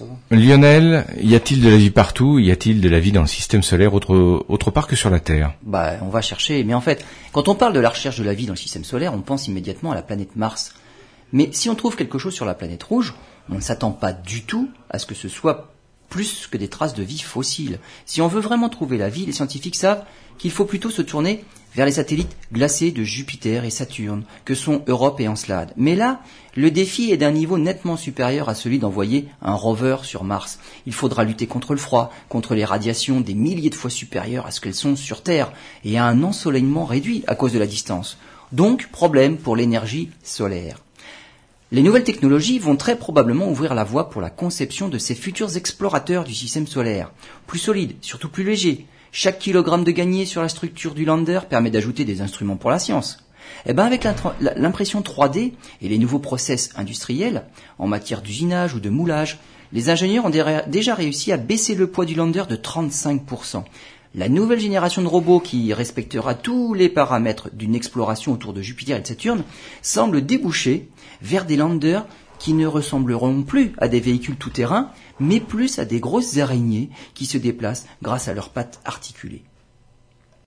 bah. Lionel, y a-t-il de la vie partout? Y a-t-il de la vie dans le système solaire autre, autre part que sur la Terre? Bah, on va chercher. Mais en fait, quand on parle de la recherche de la vie dans le système solaire, on pense immédiatement à la planète Mars. Mais si on trouve quelque chose sur la planète rouge, on ne s'attend pas du tout à ce que ce soit plus que des traces de vie fossile. Si on veut vraiment trouver la vie, les scientifiques savent qu'il faut plutôt se tourner vers les satellites glacés de Jupiter et Saturne, que sont Europe et Encelade. Mais là, le défi est d'un niveau nettement supérieur à celui d'envoyer un rover sur Mars. Il faudra lutter contre le froid, contre les radiations des milliers de fois supérieures à ce qu'elles sont sur Terre, et à un ensoleillement réduit à cause de la distance. Donc, problème pour l'énergie solaire. Les nouvelles technologies vont très probablement ouvrir la voie pour la conception de ces futurs explorateurs du système solaire. Plus solides, surtout plus légers. Chaque kilogramme de gagné sur la structure du lander permet d'ajouter des instruments pour la science. Eh ben avec l'impression 3D et les nouveaux process industriels en matière d'usinage ou de moulage, les ingénieurs ont déjà réussi à baisser le poids du lander de 35%. La nouvelle génération de robots qui respectera tous les paramètres d'une exploration autour de Jupiter et de Saturne semble déboucher vers des landers qui ne ressembleront plus à des véhicules tout-terrain, mais plus à des grosses araignées qui se déplacent grâce à leurs pattes articulées.